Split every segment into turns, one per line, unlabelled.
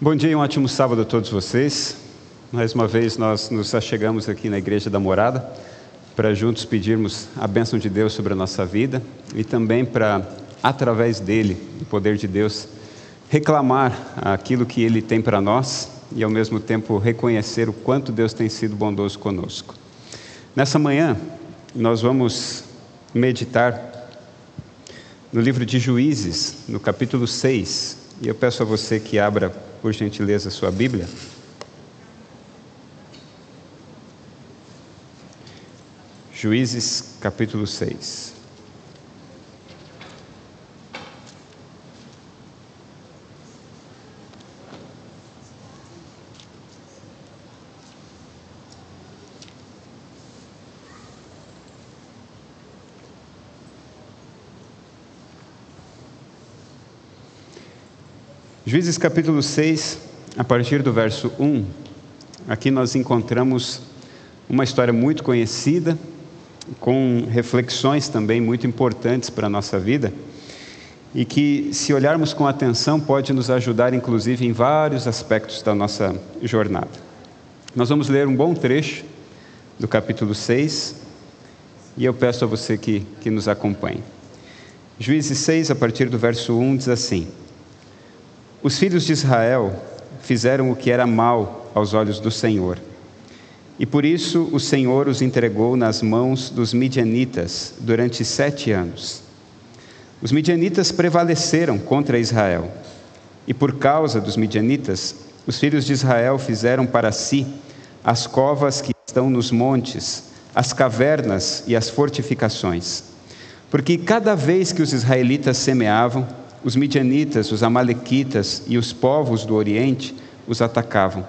Bom dia e um ótimo sábado a todos vocês. Mais uma vez nós nos achegamos aqui na Igreja da Morada para juntos pedirmos a bênção de Deus sobre a nossa vida e também para, através dele, do poder de Deus, reclamar aquilo que ele tem para nós e ao mesmo tempo reconhecer o quanto Deus tem sido bondoso conosco. Nessa manhã nós vamos meditar no livro de Juízes, no capítulo 6, e eu peço a você que abra por gentileza, sua Bíblia. Juízes capítulo 6. Juízes capítulo 6, a partir do verso 1, aqui nós encontramos uma história muito conhecida, com reflexões também muito importantes para a nossa vida, e que, se olharmos com atenção, pode nos ajudar, inclusive, em vários aspectos da nossa jornada. Nós vamos ler um bom trecho do capítulo 6, e eu peço a você que, que nos acompanhe. Juízes 6, a partir do verso 1, diz assim. Os filhos de Israel fizeram o que era mal aos olhos do Senhor. E por isso o Senhor os entregou nas mãos dos midianitas durante sete anos. Os midianitas prevaleceram contra Israel. E por causa dos midianitas, os filhos de Israel fizeram para si as covas que estão nos montes, as cavernas e as fortificações. Porque cada vez que os israelitas semeavam, os midianitas, os amalequitas e os povos do Oriente os atacavam.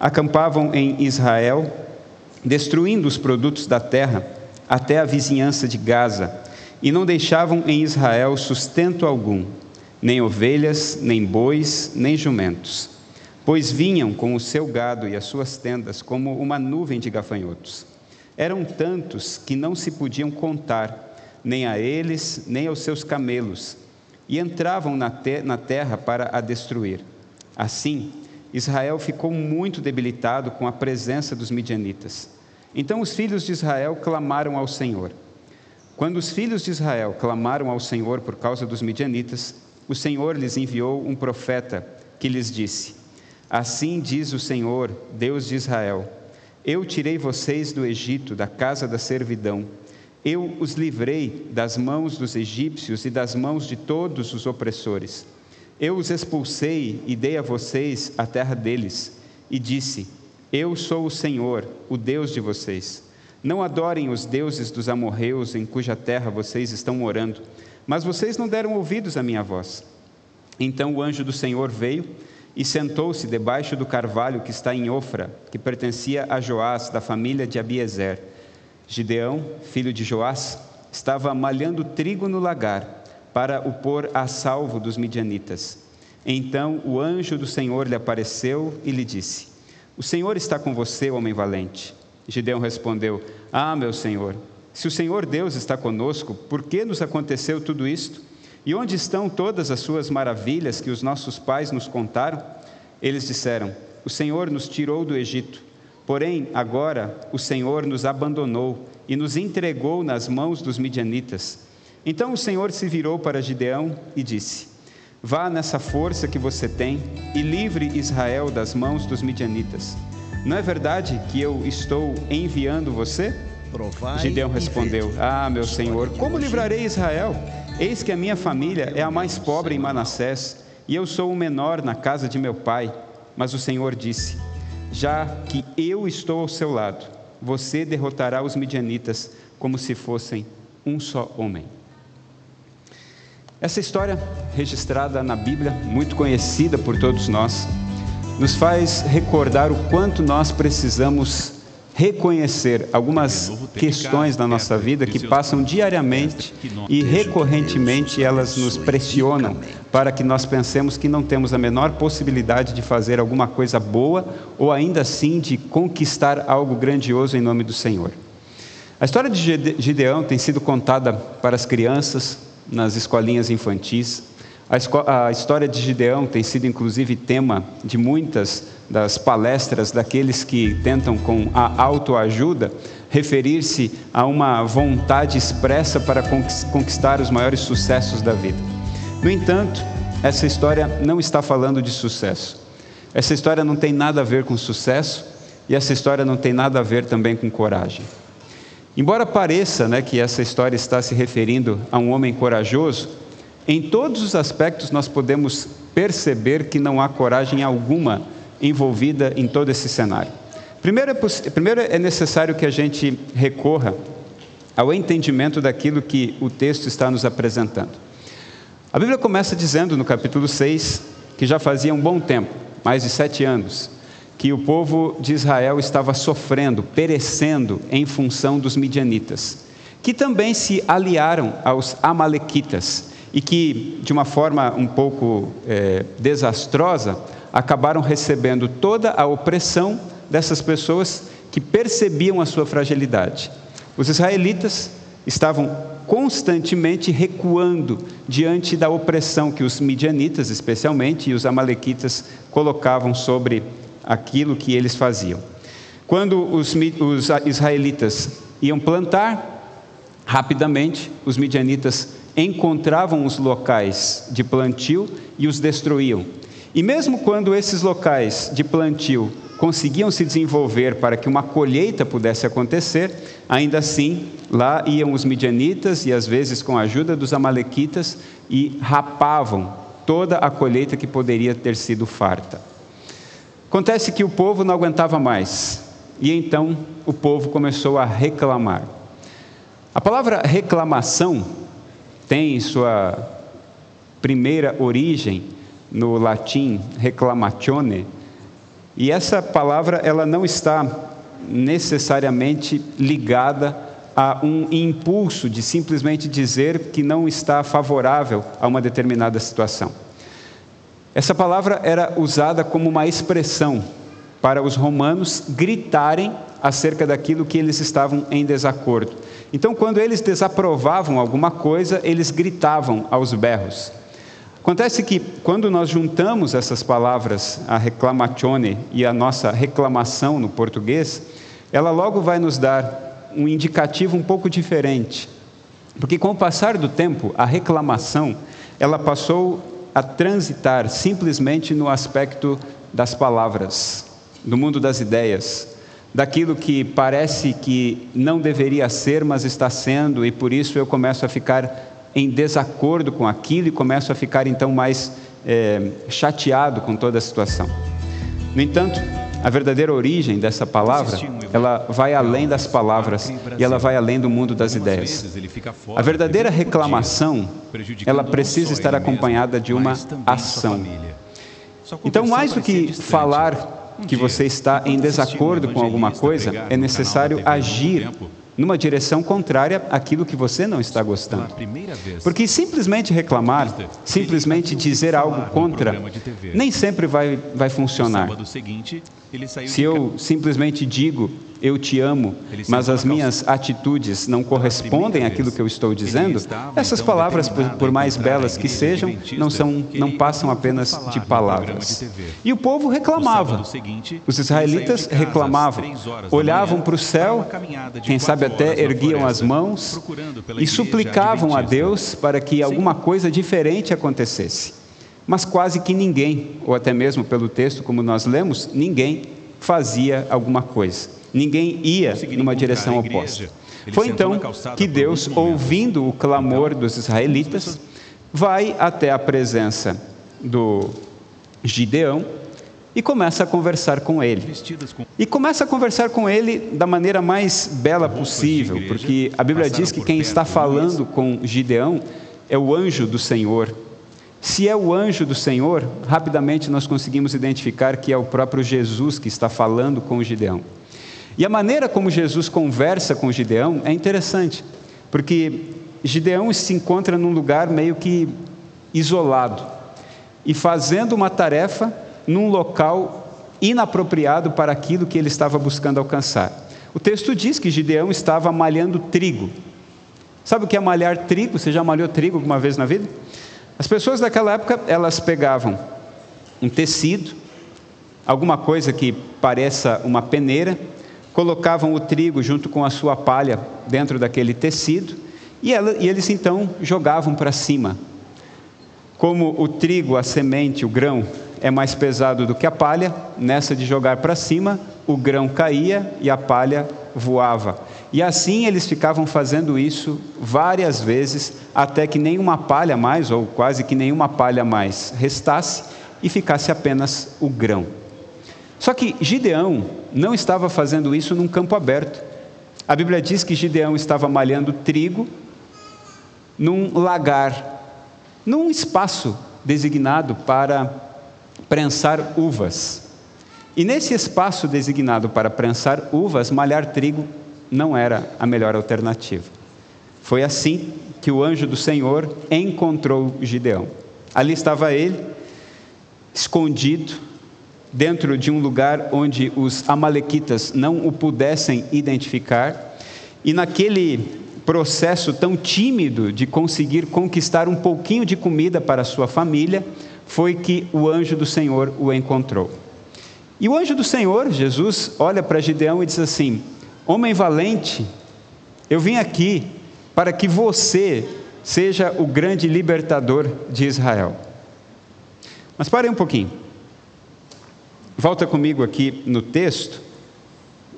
Acampavam em Israel, destruindo os produtos da terra até a vizinhança de Gaza, e não deixavam em Israel sustento algum, nem ovelhas, nem bois, nem jumentos, pois vinham com o seu gado e as suas tendas como uma nuvem de gafanhotos. Eram tantos que não se podiam contar, nem a eles, nem aos seus camelos, e entravam na, te na terra para a destruir. Assim, Israel ficou muito debilitado com a presença dos midianitas. Então os filhos de Israel clamaram ao Senhor. Quando os filhos de Israel clamaram ao Senhor por causa dos midianitas, o Senhor lhes enviou um profeta que lhes disse: Assim diz o Senhor, Deus de Israel: Eu tirei vocês do Egito, da casa da servidão eu os livrei das mãos dos egípcios e das mãos de todos os opressores. Eu os expulsei e dei a vocês a terra deles, e disse: Eu sou o Senhor, o Deus de vocês. Não adorem os deuses dos amorreus em cuja terra vocês estão morando, mas vocês não deram ouvidos à minha voz. Então o anjo do Senhor veio e sentou-se debaixo do carvalho que está em Ofra, que pertencia a Joás, da família de Abiezer. Gideão, filho de Joás, estava malhando trigo no lagar para o pôr a salvo dos midianitas. Então o anjo do Senhor lhe apareceu e lhe disse: O Senhor está com você, homem valente. Gideão respondeu: Ah, meu Senhor, se o Senhor Deus está conosco, por que nos aconteceu tudo isto? E onde estão todas as suas maravilhas que os nossos pais nos contaram? Eles disseram: O Senhor nos tirou do Egito Porém, agora o Senhor nos abandonou e nos entregou nas mãos dos midianitas. Então o Senhor se virou para Gideão e disse: Vá nessa força que você tem e livre Israel das mãos dos midianitas. Não é verdade que eu estou enviando você? Provai Gideão respondeu: Ah, meu Senhor, como livrarei Israel? Eis que a minha família é a mais pobre em Manassés e eu sou o menor na casa de meu pai. Mas o Senhor disse: já que eu estou ao seu lado, você derrotará os midianitas como se fossem um só homem. Essa história, registrada na Bíblia, muito conhecida por todos nós, nos faz recordar o quanto nós precisamos reconhecer algumas questões na nossa vida que passam diariamente e recorrentemente elas nos pressionam para que nós pensemos que não temos a menor possibilidade de fazer alguma coisa boa ou ainda assim de conquistar algo grandioso em nome do Senhor. A história de Gideão tem sido contada para as crianças nas escolinhas infantis. A história de Gideão tem sido inclusive tema de muitas das palestras daqueles que tentam com a autoajuda referir-se a uma vontade expressa para conquistar os maiores sucessos da vida. No entanto, essa história não está falando de sucesso. Essa história não tem nada a ver com sucesso e essa história não tem nada a ver também com coragem. Embora pareça né, que essa história está se referindo a um homem corajoso, em todos os aspectos nós podemos perceber que não há coragem alguma envolvida em todo esse cenário. Primeiro é, primeiro é necessário que a gente recorra ao entendimento daquilo que o texto está nos apresentando. A Bíblia começa dizendo no capítulo 6 que já fazia um bom tempo, mais de sete anos, que o povo de Israel estava sofrendo, perecendo em função dos midianitas, que também se aliaram aos amalequitas e que, de uma forma um pouco é, desastrosa, acabaram recebendo toda a opressão dessas pessoas que percebiam a sua fragilidade. Os israelitas estavam constantemente recuando diante da opressão que os midianitas, especialmente, e os amalequitas colocavam sobre aquilo que eles faziam. Quando os, os israelitas iam plantar, rapidamente os midianitas encontravam os locais de plantio e os destruíam. E mesmo quando esses locais de plantio conseguiam se desenvolver para que uma colheita pudesse acontecer, ainda assim, lá iam os midianitas e às vezes com a ajuda dos amalequitas e rapavam toda a colheita que poderia ter sido farta. Acontece que o povo não aguentava mais e então o povo começou a reclamar. A palavra reclamação tem sua primeira origem no latim reclamatione, e essa palavra ela não está necessariamente ligada a um impulso de simplesmente dizer que não está favorável a uma determinada situação. Essa palavra era usada como uma expressão para os romanos gritarem acerca daquilo que eles estavam em desacordo. Então, quando eles desaprovavam alguma coisa, eles gritavam aos berros. Acontece que quando nós juntamos essas palavras, a reclamatione e a nossa reclamação no português, ela logo vai nos dar um indicativo um pouco diferente. Porque com o passar do tempo, a reclamação, ela passou a transitar simplesmente no aspecto das palavras, do mundo das ideias, daquilo que parece que não deveria ser, mas está sendo, e por isso eu começo a ficar em desacordo com aquilo e começo a ficar então mais é, chateado com toda a situação. No entanto, a verdadeira origem dessa palavra, ela vai além das palavras e ela vai além do mundo das ideias. A verdadeira reclamação, ela precisa estar acompanhada de uma ação. Então, mais do que falar que você está em desacordo com alguma coisa, é necessário agir numa direção contrária àquilo que você não está gostando. Porque simplesmente reclamar, simplesmente dizer algo contra, nem sempre vai, vai funcionar. Se eu simplesmente digo, eu te amo, mas as minhas atitudes não correspondem àquilo que eu estou dizendo, essas então, palavras, por mais belas que sejam, não, são, não passam apenas de palavras. E o povo reclamava. Os israelitas reclamavam, olhavam para o céu, quem sabe até erguiam as mãos e suplicavam a Deus para que alguma coisa diferente acontecesse. Mas quase que ninguém, ou até mesmo pelo texto como nós lemos, ninguém fazia alguma coisa. Ninguém ia numa direção oposta. Foi então que Deus, ouvindo o clamor dos israelitas, vai até a presença do Gideão e começa a conversar com ele. E começa a conversar com ele da maneira mais bela possível, porque a Bíblia diz que quem está falando com Gideão é o anjo do Senhor. Se é o anjo do Senhor, rapidamente nós conseguimos identificar que é o próprio Jesus que está falando com Gideão. E a maneira como Jesus conversa com Gideão é interessante, porque Gideão se encontra num lugar meio que isolado e fazendo uma tarefa num local inapropriado para aquilo que ele estava buscando alcançar. O texto diz que Gideão estava malhando trigo. Sabe o que é malhar trigo? Você já malhou trigo alguma vez na vida? As pessoas daquela época, elas pegavam um tecido, alguma coisa que pareça uma peneira, colocavam o trigo junto com a sua palha dentro daquele tecido e, ela, e eles então jogavam para cima. Como o trigo, a semente, o grão é mais pesado do que a palha, nessa de jogar para cima, o grão caía e a palha voava. E assim eles ficavam fazendo isso várias vezes, até que nenhuma palha mais, ou quase que nenhuma palha mais, restasse e ficasse apenas o grão. Só que Gideão não estava fazendo isso num campo aberto. A Bíblia diz que Gideão estava malhando trigo num lagar, num espaço designado para prensar uvas. E nesse espaço designado para prensar uvas, malhar trigo não era a melhor alternativa. Foi assim que o anjo do Senhor encontrou Gideão. Ali estava ele, escondido, dentro de um lugar onde os Amalequitas não o pudessem identificar, e naquele processo tão tímido de conseguir conquistar um pouquinho de comida para sua família, foi que o anjo do Senhor o encontrou. E o anjo do Senhor, Jesus, olha para Gideão e diz assim: Homem valente, eu vim aqui para que você seja o grande libertador de Israel. Mas pare um pouquinho. Volta comigo aqui no texto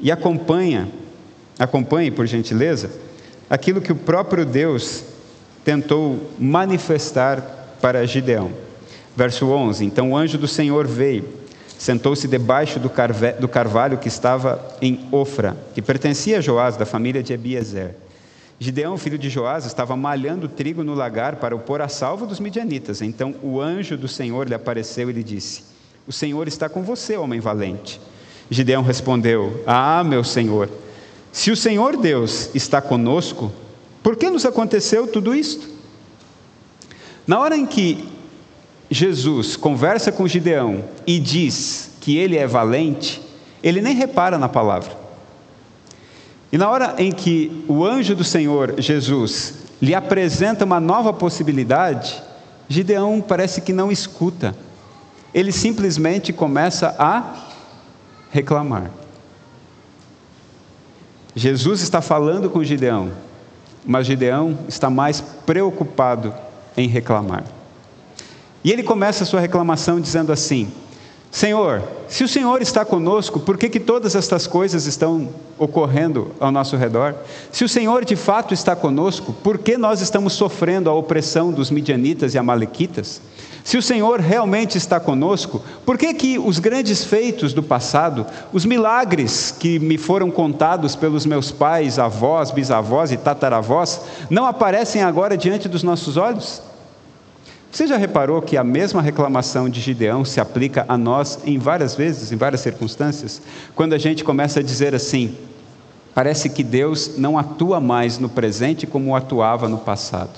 e acompanha, acompanhe por gentileza, aquilo que o próprio Deus tentou manifestar para Gideão. Verso 11: Então o anjo do Senhor veio sentou-se debaixo do, do, carvalho que estava em Ofra, que pertencia a Joás, da família de Ebiezer. Gideão, filho de Joás, estava malhando trigo no lagar para o pôr a salvo dos midianitas. Então o anjo do Senhor lhe apareceu e lhe disse: O Senhor está com você, homem valente. Gideão respondeu: Ah, meu Senhor, se o Senhor Deus está conosco, por que nos aconteceu tudo isto? Na hora em que Jesus conversa com Gideão e diz que ele é valente, ele nem repara na palavra. E na hora em que o anjo do Senhor, Jesus, lhe apresenta uma nova possibilidade, Gideão parece que não escuta. Ele simplesmente começa a reclamar. Jesus está falando com Gideão, mas Gideão está mais preocupado em reclamar. E ele começa a sua reclamação dizendo assim: Senhor, se o Senhor está conosco, por que, que todas estas coisas estão ocorrendo ao nosso redor? Se o Senhor de fato está conosco, por que nós estamos sofrendo a opressão dos midianitas e amalequitas? Se o Senhor realmente está conosco, por que, que os grandes feitos do passado, os milagres que me foram contados pelos meus pais, avós, bisavós e tataravós, não aparecem agora diante dos nossos olhos? Você já reparou que a mesma reclamação de Gideão se aplica a nós em várias vezes, em várias circunstâncias? Quando a gente começa a dizer assim, parece que Deus não atua mais no presente como atuava no passado.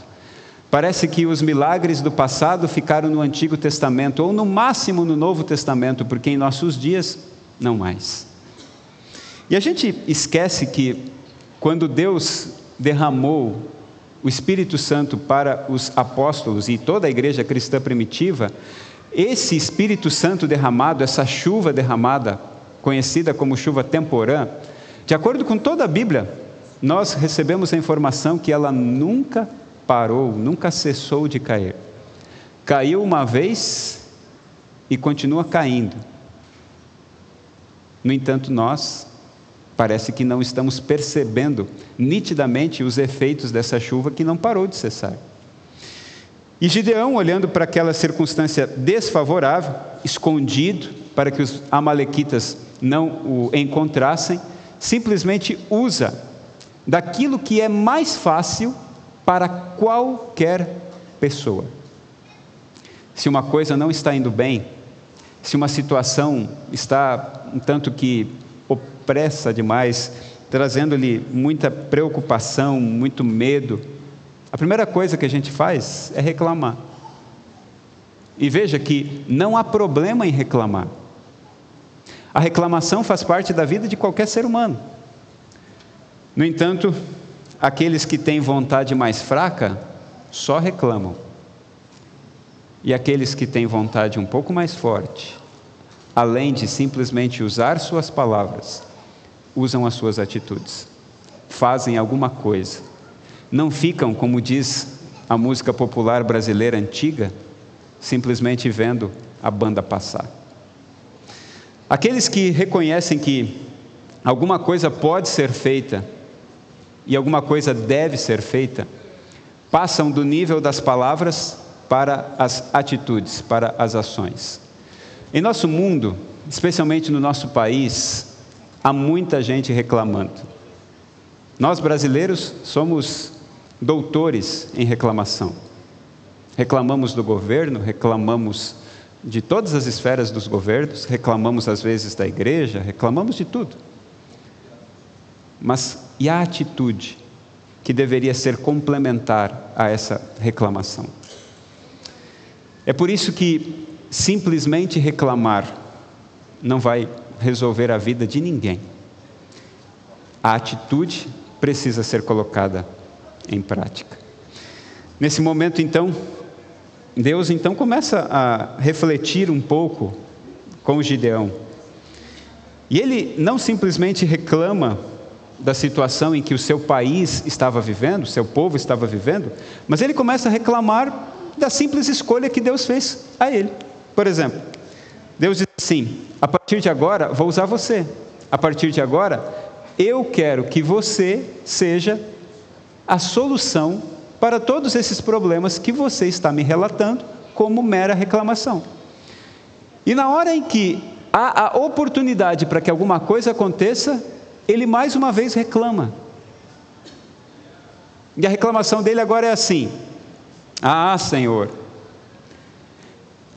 Parece que os milagres do passado ficaram no Antigo Testamento, ou no máximo no Novo Testamento, porque em nossos dias, não mais. E a gente esquece que, quando Deus derramou o Espírito Santo para os apóstolos e toda a igreja cristã primitiva, esse Espírito Santo derramado, essa chuva derramada, conhecida como chuva temporã, de acordo com toda a Bíblia, nós recebemos a informação que ela nunca parou, nunca cessou de cair. Caiu uma vez e continua caindo. No entanto, nós Parece que não estamos percebendo nitidamente os efeitos dessa chuva que não parou de cessar. E Gideão, olhando para aquela circunstância desfavorável, escondido, para que os Amalequitas não o encontrassem, simplesmente usa daquilo que é mais fácil para qualquer pessoa. Se uma coisa não está indo bem, se uma situação está um tanto que pressa demais, trazendo-lhe muita preocupação, muito medo, a primeira coisa que a gente faz é reclamar. E veja que não há problema em reclamar. A reclamação faz parte da vida de qualquer ser humano. No entanto, aqueles que têm vontade mais fraca só reclamam. E aqueles que têm vontade um pouco mais forte, além de simplesmente usar suas palavras, usam as suas atitudes, fazem alguma coisa. Não ficam, como diz a música popular brasileira antiga, simplesmente vendo a banda passar. Aqueles que reconhecem que alguma coisa pode ser feita e alguma coisa deve ser feita, passam do nível das palavras para as atitudes, para as ações. Em nosso mundo, especialmente no nosso país, há muita gente reclamando. Nós brasileiros somos doutores em reclamação. Reclamamos do governo, reclamamos de todas as esferas dos governos, reclamamos às vezes da igreja, reclamamos de tudo. Mas e a atitude que deveria ser complementar a essa reclamação? É por isso que simplesmente reclamar não vai resolver a vida de ninguém. A atitude precisa ser colocada em prática. Nesse momento, então, Deus então começa a refletir um pouco com Gideão. E ele não simplesmente reclama da situação em que o seu país estava vivendo, seu povo estava vivendo, mas ele começa a reclamar da simples escolha que Deus fez a ele. Por exemplo, Deus diz assim: a partir de agora vou usar você. A partir de agora, eu quero que você seja a solução para todos esses problemas que você está me relatando como mera reclamação. E na hora em que há a oportunidade para que alguma coisa aconteça, ele mais uma vez reclama. E a reclamação dele agora é assim: Ah, Senhor,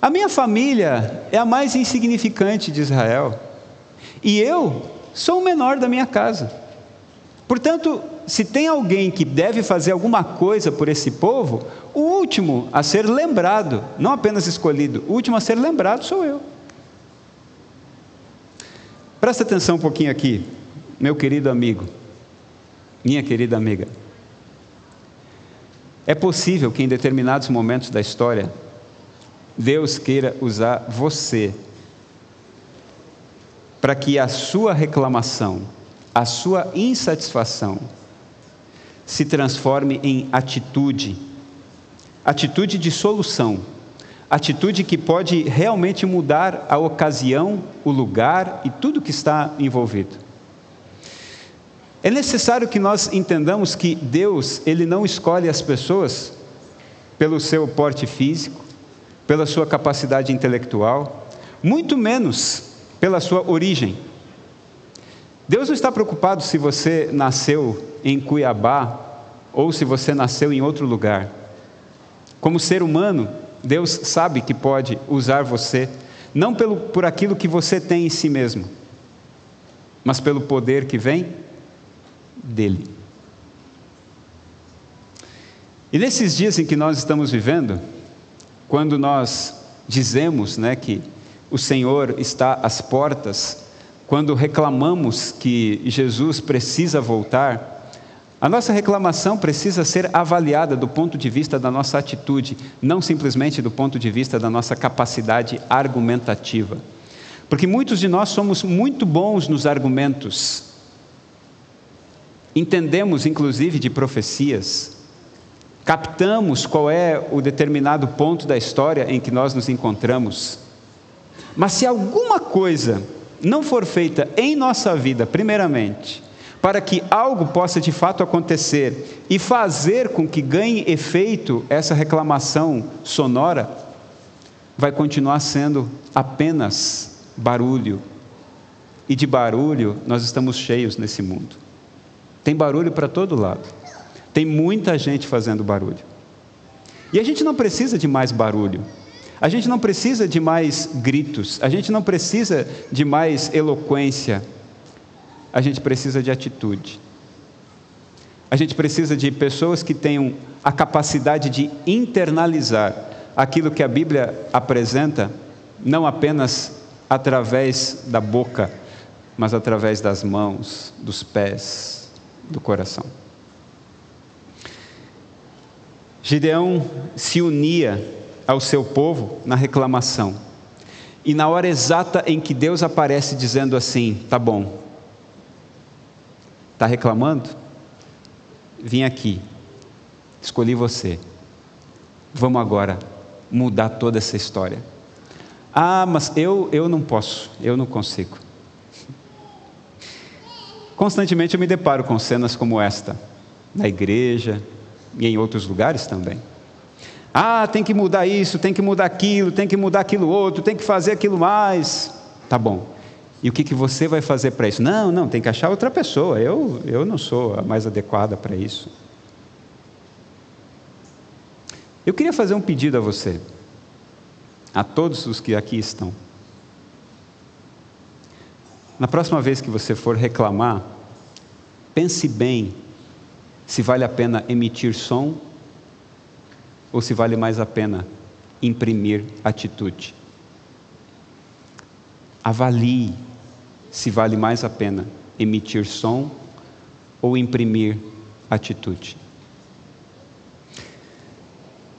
a minha família é a mais insignificante de Israel, e eu sou o menor da minha casa. Portanto, se tem alguém que deve fazer alguma coisa por esse povo, o último a ser lembrado, não apenas escolhido, o último a ser lembrado sou eu. Presta atenção um pouquinho aqui, meu querido amigo, minha querida amiga. É possível que em determinados momentos da história, Deus queira usar você para que a sua reclamação, a sua insatisfação se transforme em atitude, atitude de solução, atitude que pode realmente mudar a ocasião, o lugar e tudo que está envolvido. É necessário que nós entendamos que Deus, ele não escolhe as pessoas pelo seu porte físico, pela sua capacidade intelectual, muito menos pela sua origem. Deus não está preocupado se você nasceu em Cuiabá ou se você nasceu em outro lugar. Como ser humano, Deus sabe que pode usar você, não pelo, por aquilo que você tem em si mesmo, mas pelo poder que vem dele. E nesses dias em que nós estamos vivendo, quando nós dizemos né, que o Senhor está às portas, quando reclamamos que Jesus precisa voltar, a nossa reclamação precisa ser avaliada do ponto de vista da nossa atitude, não simplesmente do ponto de vista da nossa capacidade argumentativa. Porque muitos de nós somos muito bons nos argumentos, entendemos inclusive de profecias, captamos qual é o determinado ponto da história em que nós nos encontramos, mas se alguma coisa não for feita em nossa vida, primeiramente, para que algo possa de fato acontecer e fazer com que ganhe efeito essa reclamação sonora, vai continuar sendo apenas barulho. E de barulho nós estamos cheios nesse mundo. Tem barulho para todo lado. Tem muita gente fazendo barulho. E a gente não precisa de mais barulho. A gente não precisa de mais gritos, a gente não precisa de mais eloquência, a gente precisa de atitude. A gente precisa de pessoas que tenham a capacidade de internalizar aquilo que a Bíblia apresenta, não apenas através da boca, mas através das mãos, dos pés, do coração. Gideão se unia ao seu povo na reclamação. E na hora exata em que Deus aparece dizendo assim: tá bom, está reclamando? Vim aqui, escolhi você. Vamos agora mudar toda essa história. Ah, mas eu, eu não posso, eu não consigo. Constantemente eu me deparo com cenas como esta, na igreja e em outros lugares também. Ah, tem que mudar isso, tem que mudar aquilo, tem que mudar aquilo outro, tem que fazer aquilo mais. Tá bom. E o que, que você vai fazer para isso? Não, não, tem que achar outra pessoa. Eu, eu não sou a mais adequada para isso. Eu queria fazer um pedido a você, a todos os que aqui estão. Na próxima vez que você for reclamar, pense bem se vale a pena emitir som ou se vale mais a pena imprimir atitude. Avalie se vale mais a pena emitir som ou imprimir atitude.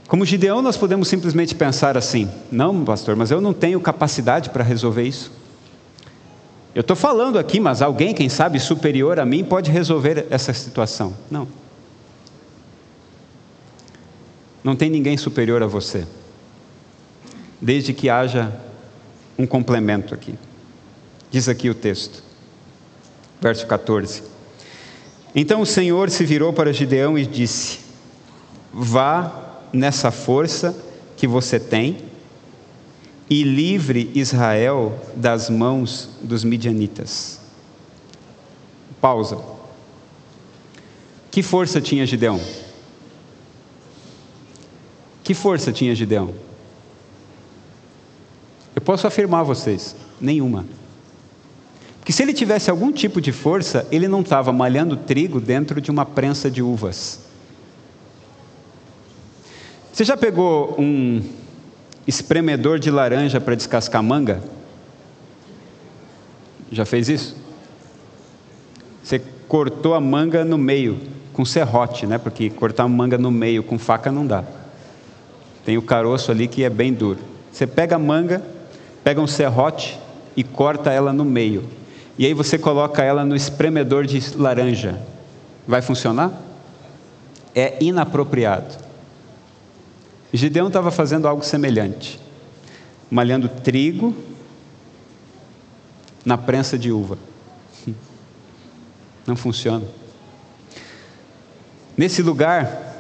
Como Gideão, nós podemos simplesmente pensar assim: não, pastor, mas eu não tenho capacidade para resolver isso. Eu estou falando aqui, mas alguém, quem sabe, superior a mim, pode resolver essa situação. Não. Não tem ninguém superior a você, desde que haja um complemento aqui. Diz aqui o texto, verso 14. Então o Senhor se virou para Gideão e disse: Vá nessa força que você tem e livre Israel das mãos dos midianitas. Pausa. Que força tinha Gideão? Que força tinha Gideão? Eu posso afirmar a vocês: nenhuma. Porque se ele tivesse algum tipo de força, ele não estava malhando trigo dentro de uma prensa de uvas. Você já pegou um espremedor de laranja para descascar manga? Já fez isso? Você cortou a manga no meio, com serrote, né? Porque cortar a manga no meio com faca não dá. Tem o caroço ali que é bem duro. Você pega a manga, pega um serrote e corta ela no meio e aí você coloca ela no espremedor de laranja. Vai funcionar? É inapropriado. Gideão estava fazendo algo semelhante, malhando trigo na prensa de uva. Não funciona. Nesse lugar,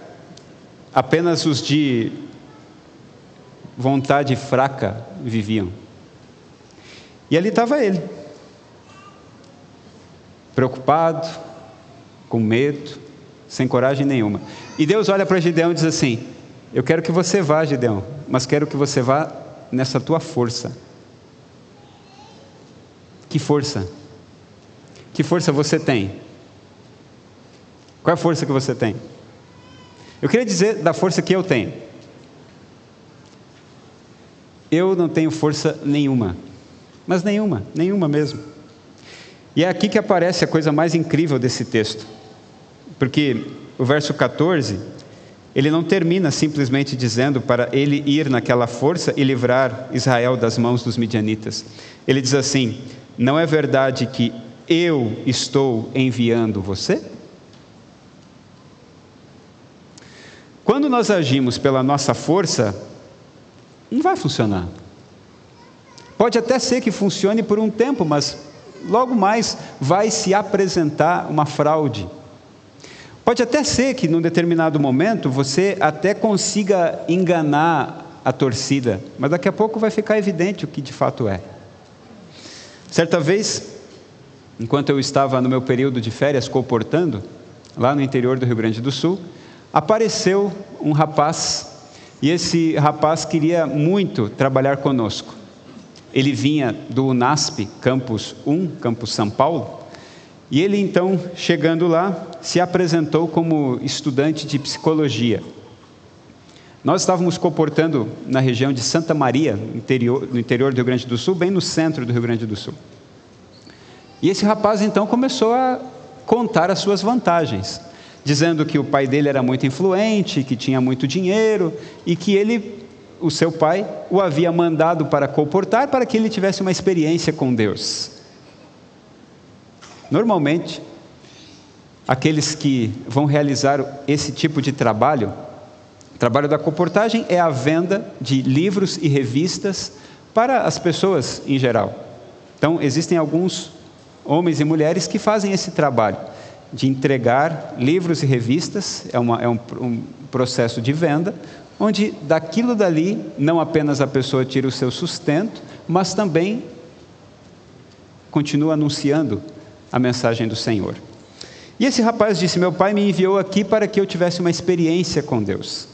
apenas os de vontade fraca viviam. E ali estava ele preocupado, com medo, sem coragem nenhuma. E Deus olha para Gideão e diz assim: Eu quero que você vá, Gideão, mas quero que você vá nessa tua força. Que força? Que força você tem? Qual é a força que você tem? Eu queria dizer da força que eu tenho. Eu não tenho força nenhuma, mas nenhuma, nenhuma mesmo. E é aqui que aparece a coisa mais incrível desse texto, porque o verso 14, ele não termina simplesmente dizendo para ele ir naquela força e livrar Israel das mãos dos midianitas. Ele diz assim: Não é verdade que eu estou enviando você? Quando nós agimos pela nossa força, não vai funcionar. Pode até ser que funcione por um tempo, mas logo mais vai se apresentar uma fraude. Pode até ser que num determinado momento você até consiga enganar a torcida, mas daqui a pouco vai ficar evidente o que de fato é. Certa vez, enquanto eu estava no meu período de férias comportando, lá no interior do Rio Grande do Sul, apareceu um rapaz, e esse rapaz queria muito trabalhar conosco. Ele vinha do UNASP, Campus 1, Campus São Paulo, e ele então, chegando lá, se apresentou como estudante de psicologia. Nós estávamos comportando na região de Santa Maria, interior, no interior do Rio Grande do Sul, bem no centro do Rio Grande do Sul. E esse rapaz então começou a contar as suas vantagens, dizendo que o pai dele era muito influente, que tinha muito dinheiro e que ele o seu pai o havia mandado para comportar para que ele tivesse uma experiência com Deus. Normalmente, aqueles que vão realizar esse tipo de trabalho, o trabalho da comportagem é a venda de livros e revistas para as pessoas em geral. Então, existem alguns homens e mulheres que fazem esse trabalho de entregar livros e revistas, é, uma, é um, um processo de venda, onde daquilo dali não apenas a pessoa tira o seu sustento, mas também continua anunciando a mensagem do Senhor. E esse rapaz disse: Meu pai me enviou aqui para que eu tivesse uma experiência com Deus.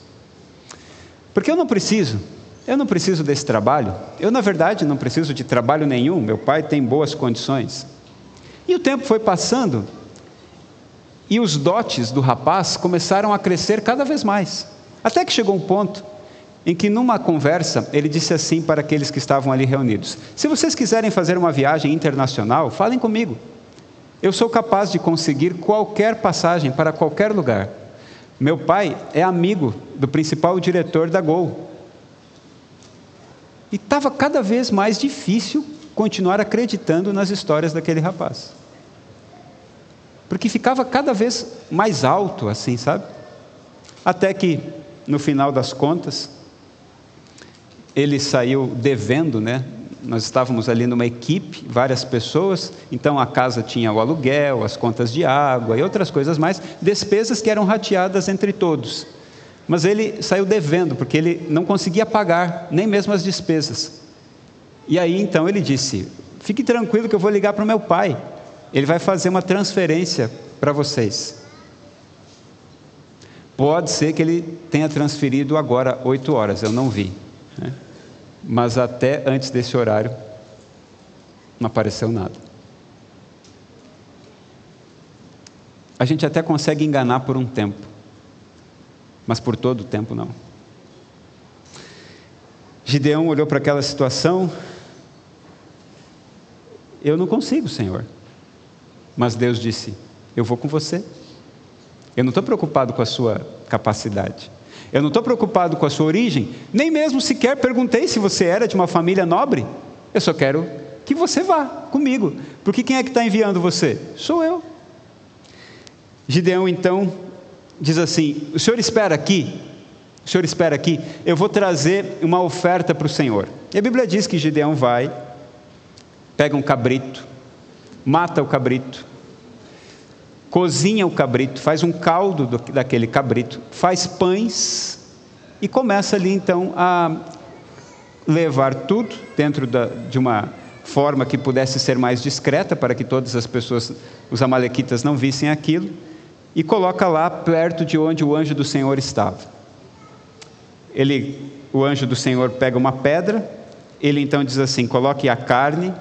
Porque eu não preciso, eu não preciso desse trabalho. Eu, na verdade, não preciso de trabalho nenhum. Meu pai tem boas condições. E o tempo foi passando e os dotes do rapaz começaram a crescer cada vez mais. Até que chegou um ponto em que, numa conversa, ele disse assim para aqueles que estavam ali reunidos: Se vocês quiserem fazer uma viagem internacional, falem comigo. Eu sou capaz de conseguir qualquer passagem para qualquer lugar. Meu pai é amigo do principal diretor da Gol. E estava cada vez mais difícil continuar acreditando nas histórias daquele rapaz. Porque ficava cada vez mais alto, assim, sabe? Até que, no final das contas, ele saiu devendo, né? Nós estávamos ali numa equipe, várias pessoas, então a casa tinha o aluguel, as contas de água e outras coisas mais, despesas que eram rateadas entre todos. Mas ele saiu devendo, porque ele não conseguia pagar nem mesmo as despesas. E aí então ele disse: Fique tranquilo que eu vou ligar para o meu pai, ele vai fazer uma transferência para vocês. Pode ser que ele tenha transferido agora oito horas, eu não vi. Né? Mas até antes desse horário não apareceu nada. A gente até consegue enganar por um tempo, mas por todo o tempo não. Gideão olhou para aquela situação. Eu não consigo, Senhor. Mas Deus disse: Eu vou com você. Eu não estou preocupado com a sua capacidade. Eu não estou preocupado com a sua origem, nem mesmo sequer perguntei se você era de uma família nobre. Eu só quero que você vá comigo, porque quem é que está enviando você? Sou eu. Gideão então diz assim: O senhor espera aqui, o senhor espera aqui, eu vou trazer uma oferta para o Senhor. E a Bíblia diz que Gideão vai, pega um cabrito, mata o cabrito, cozinha o cabrito, faz um caldo do, daquele cabrito, faz pães e começa ali então a levar tudo dentro da, de uma forma que pudesse ser mais discreta para que todas as pessoas, os amalequitas, não vissem aquilo, e coloca lá perto de onde o anjo do Senhor estava. Ele, o anjo do Senhor pega uma pedra, ele então diz assim: coloque a carne,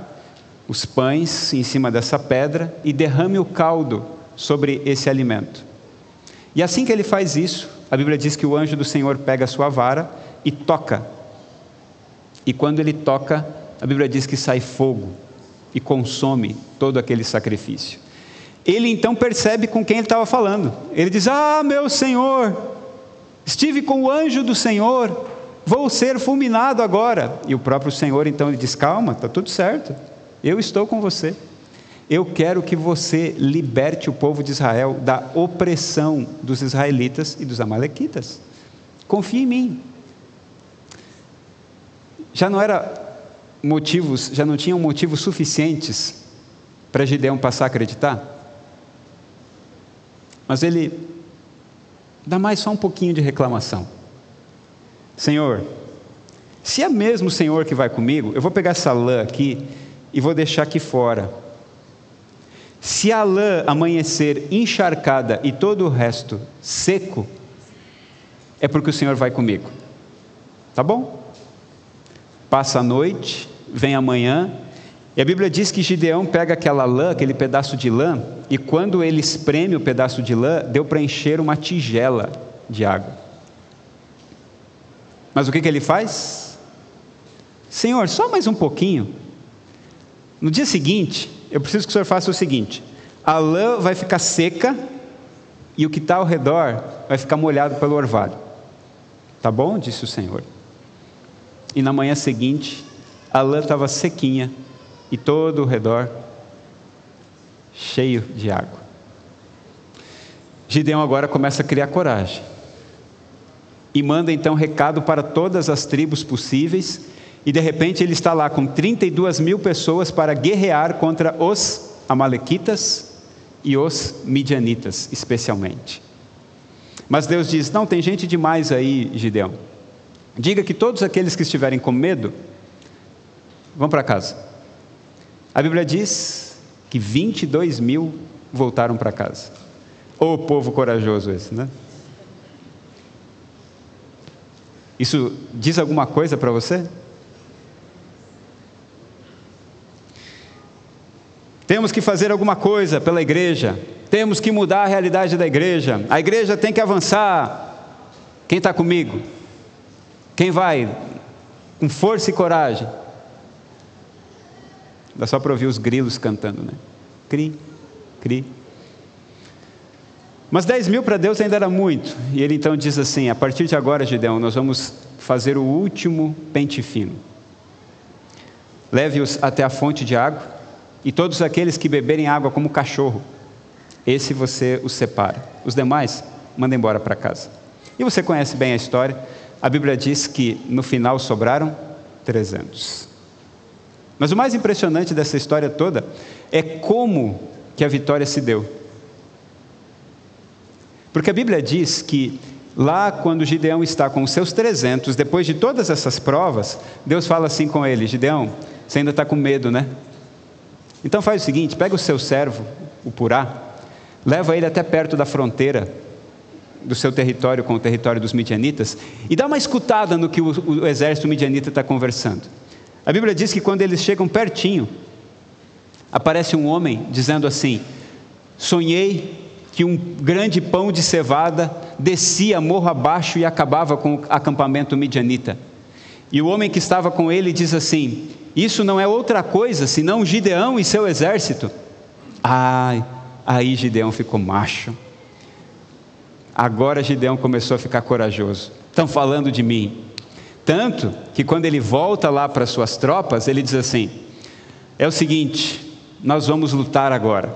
os pães em cima dessa pedra e derrame o caldo sobre esse alimento. E assim que ele faz isso, a Bíblia diz que o anjo do Senhor pega a sua vara e toca. E quando ele toca, a Bíblia diz que sai fogo e consome todo aquele sacrifício. Ele então percebe com quem ele estava falando. Ele diz: Ah, meu Senhor, estive com o anjo do Senhor, vou ser fulminado agora. E o próprio Senhor então ele diz: Calma, está tudo certo, eu estou com você. Eu quero que você liberte o povo de Israel da opressão dos israelitas e dos amalequitas. Confie em mim. Já não era motivos, já não tinham motivos suficientes para Gideão passar a acreditar? Mas ele dá mais só um pouquinho de reclamação. Senhor, se é mesmo o Senhor que vai comigo, eu vou pegar essa lã aqui e vou deixar aqui fora se a lã amanhecer encharcada e todo o resto seco, é porque o Senhor vai comigo. Tá bom? Passa a noite, vem amanhã, e a Bíblia diz que Gideão pega aquela lã, aquele pedaço de lã, e quando ele espreme o pedaço de lã, deu para encher uma tigela de água. Mas o que, que ele faz? Senhor, só mais um pouquinho. No dia seguinte, eu preciso que o senhor faça o seguinte: a lã vai ficar seca e o que está ao redor vai ficar molhado pelo orvalho. Tá bom? Disse o Senhor. e na manhã seguinte a lã estava sequinha e todo o redor cheio de água. Gideão agora começa a criar coragem e manda então recado para todas as tribos possíveis, e de repente ele está lá com 32 mil pessoas para guerrear contra os Amalequitas e os Midianitas, especialmente. Mas Deus diz: Não, tem gente demais aí, Gideão. Diga que todos aqueles que estiverem com medo vão para casa. A Bíblia diz que 22 mil voltaram para casa. Ô povo corajoso esse, né? Isso diz alguma coisa para você? Temos que fazer alguma coisa pela igreja, temos que mudar a realidade da igreja, a igreja tem que avançar. Quem está comigo? Quem vai com força e coragem? Dá só para ouvir os grilos cantando, né? Cri, cri. Mas 10 mil para Deus ainda era muito. E ele então diz assim: a partir de agora, Gideão, nós vamos fazer o último pente fino. Leve-os até a fonte de água, e todos aqueles que beberem água como cachorro, esse você os separa. Os demais, manda embora para casa. E você conhece bem a história. A Bíblia diz que no final sobraram 300. Mas o mais impressionante dessa história toda é como que a vitória se deu. Porque a Bíblia diz que lá quando Gideão está com os seus 300, depois de todas essas provas, Deus fala assim com ele: Gideão, você ainda está com medo, né? Então faz o seguinte: pega o seu servo, o Purá, leva ele até perto da fronteira do seu território com o território dos midianitas e dá uma escutada no que o, o exército midianita está conversando. A Bíblia diz que quando eles chegam pertinho, aparece um homem dizendo assim: Sonhei que um grande pão de cevada descia morro abaixo e acabava com o acampamento midianita. E o homem que estava com ele diz assim: Isso não é outra coisa senão Gideão e seu exército. Ai, aí Gideão ficou macho. Agora Gideão começou a ficar corajoso. Estão falando de mim. Tanto que quando ele volta lá para suas tropas, ele diz assim: É o seguinte, nós vamos lutar agora.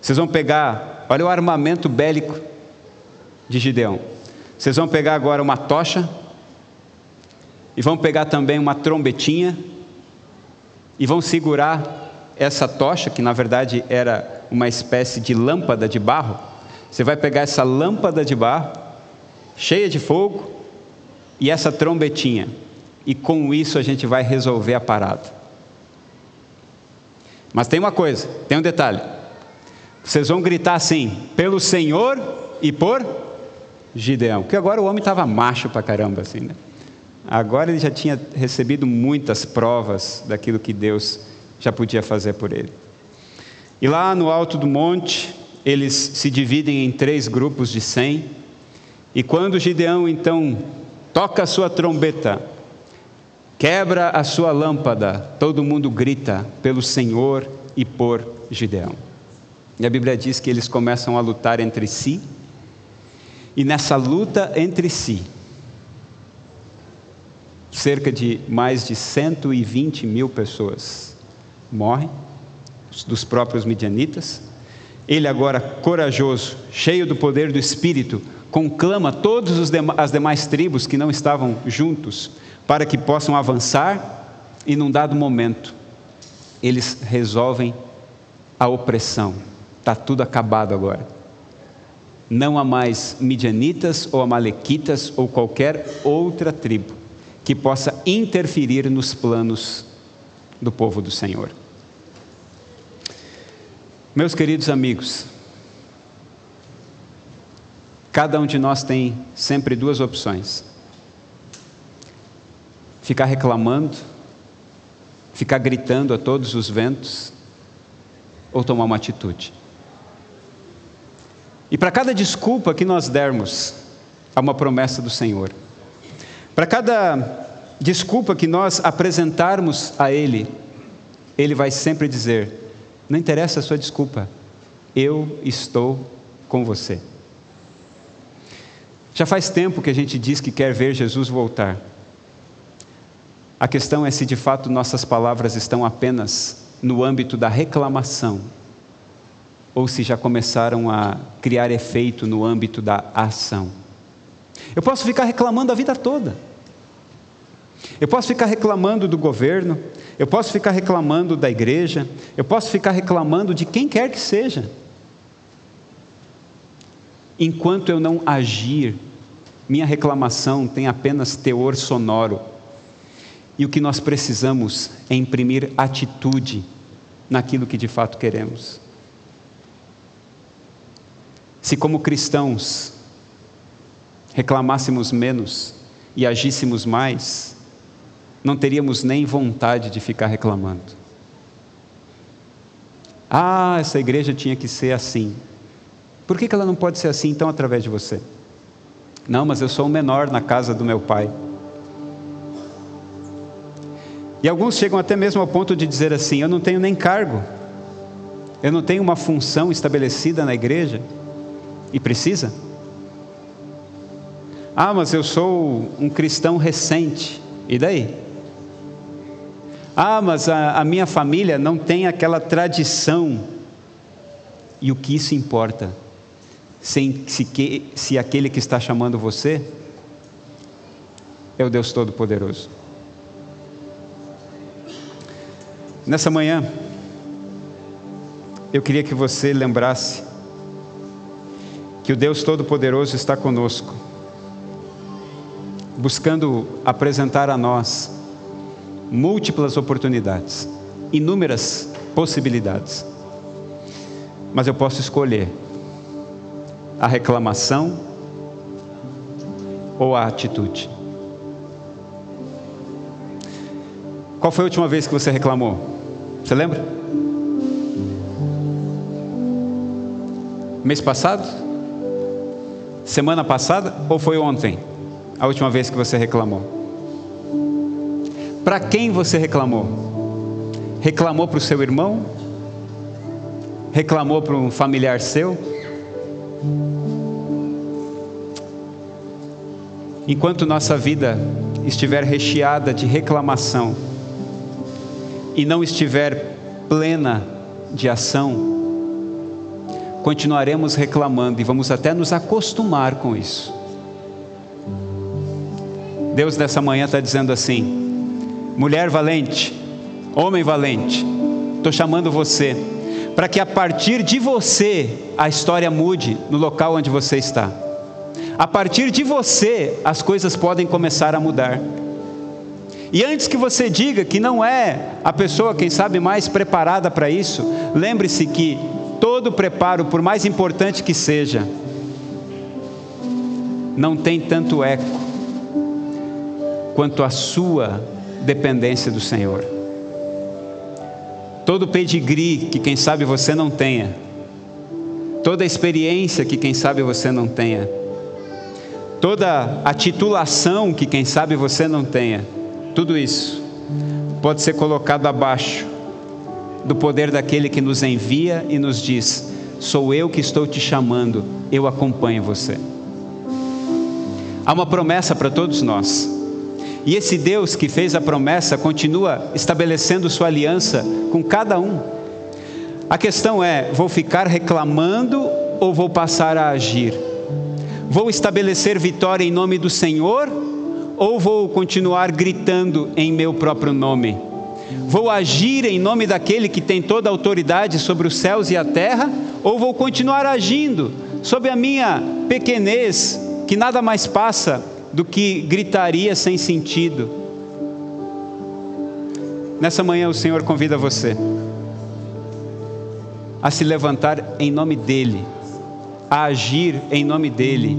Vocês vão pegar Olha o armamento bélico de Gideão. Vocês vão pegar agora uma tocha, e vão pegar também uma trombetinha, e vão segurar essa tocha, que na verdade era uma espécie de lâmpada de barro. Você vai pegar essa lâmpada de barro, cheia de fogo, e essa trombetinha, e com isso a gente vai resolver a parada. Mas tem uma coisa, tem um detalhe. Vocês vão gritar assim: pelo Senhor e por Gideão. Porque agora o homem estava macho para caramba, assim, né? Agora ele já tinha recebido muitas provas daquilo que Deus já podia fazer por ele. E lá no alto do monte, eles se dividem em três grupos de cem. E quando Gideão então toca a sua trombeta, quebra a sua lâmpada, todo mundo grita pelo Senhor e por Gideão. E a Bíblia diz que eles começam a lutar entre si, e nessa luta entre si, cerca de mais de 120 mil pessoas morrem, dos próprios midianitas. Ele, agora corajoso, cheio do poder do Espírito, conclama todas as demais tribos que não estavam juntos para que possam avançar, e num dado momento, eles resolvem a opressão Está tudo acabado agora. Não há mais midianitas ou amalequitas ou qualquer outra tribo que possa interferir nos planos do povo do Senhor. Meus queridos amigos, cada um de nós tem sempre duas opções: ficar reclamando, ficar gritando a todos os ventos, ou tomar uma atitude. E para cada desculpa que nós dermos, há uma promessa do Senhor. Para cada desculpa que nós apresentarmos a Ele, Ele vai sempre dizer: não interessa a sua desculpa, eu estou com você. Já faz tempo que a gente diz que quer ver Jesus voltar. A questão é se de fato nossas palavras estão apenas no âmbito da reclamação ou se já começaram a criar efeito no âmbito da ação. Eu posso ficar reclamando a vida toda. Eu posso ficar reclamando do governo, eu posso ficar reclamando da igreja, eu posso ficar reclamando de quem quer que seja. Enquanto eu não agir, minha reclamação tem apenas teor sonoro. E o que nós precisamos é imprimir atitude naquilo que de fato queremos. Se, como cristãos, reclamássemos menos e agíssemos mais, não teríamos nem vontade de ficar reclamando. Ah, essa igreja tinha que ser assim. Por que ela não pode ser assim então através de você? Não, mas eu sou o menor na casa do meu pai. E alguns chegam até mesmo ao ponto de dizer assim: eu não tenho nem cargo, eu não tenho uma função estabelecida na igreja, e precisa? Ah, mas eu sou um cristão recente, e daí? Ah, mas a, a minha família não tem aquela tradição, e o que isso importa? Se, se, que, se aquele que está chamando você é o Deus Todo-Poderoso. Nessa manhã, eu queria que você lembrasse que o Deus Todo-Poderoso está conosco, buscando apresentar a nós múltiplas oportunidades, inúmeras possibilidades. Mas eu posso escolher a reclamação ou a atitude. Qual foi a última vez que você reclamou? Você lembra? Mês passado? Semana passada ou foi ontem? A última vez que você reclamou? Para quem você reclamou? Reclamou para o seu irmão? Reclamou para um familiar seu? Enquanto nossa vida estiver recheada de reclamação, e não estiver plena de ação, continuaremos reclamando e vamos até nos acostumar com isso. Deus nessa manhã está dizendo assim: mulher valente, homem valente, estou chamando você, para que a partir de você a história mude no local onde você está. A partir de você as coisas podem começar a mudar. E antes que você diga que não é a pessoa, quem sabe, mais preparada para isso, lembre-se que todo preparo, por mais importante que seja, não tem tanto eco quanto a sua dependência do Senhor. Todo pedigree que quem sabe você não tenha, toda experiência que quem sabe você não tenha, toda a titulação que quem sabe você não tenha, tudo isso pode ser colocado abaixo do poder daquele que nos envia e nos diz: Sou eu que estou te chamando, eu acompanho você. Há uma promessa para todos nós. E esse Deus que fez a promessa continua estabelecendo sua aliança com cada um. A questão é: vou ficar reclamando ou vou passar a agir? Vou estabelecer vitória em nome do Senhor ou vou continuar gritando em meu próprio nome? Vou agir em nome daquele que tem toda a autoridade sobre os céus e a terra, ou vou continuar agindo sob a minha pequenez, que nada mais passa do que gritaria sem sentido? Nessa manhã o Senhor convida você a se levantar em nome dEle, a agir em nome dEle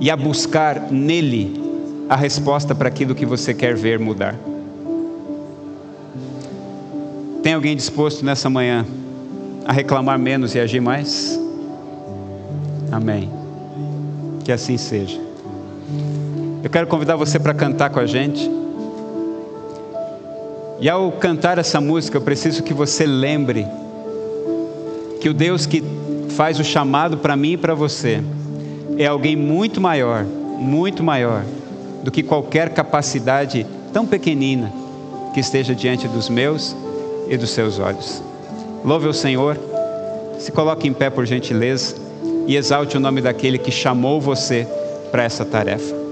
e a buscar nele a resposta para aquilo que você quer ver mudar. Tem alguém disposto nessa manhã a reclamar menos e agir mais? Amém. Que assim seja. Eu quero convidar você para cantar com a gente. E ao cantar essa música, eu preciso que você lembre que o Deus que faz o chamado para mim e para você é alguém muito maior, muito maior do que qualquer capacidade tão pequenina que esteja diante dos meus e dos seus olhos. Louve o Senhor, se coloque em pé por gentileza e exalte o nome daquele que chamou você para essa tarefa.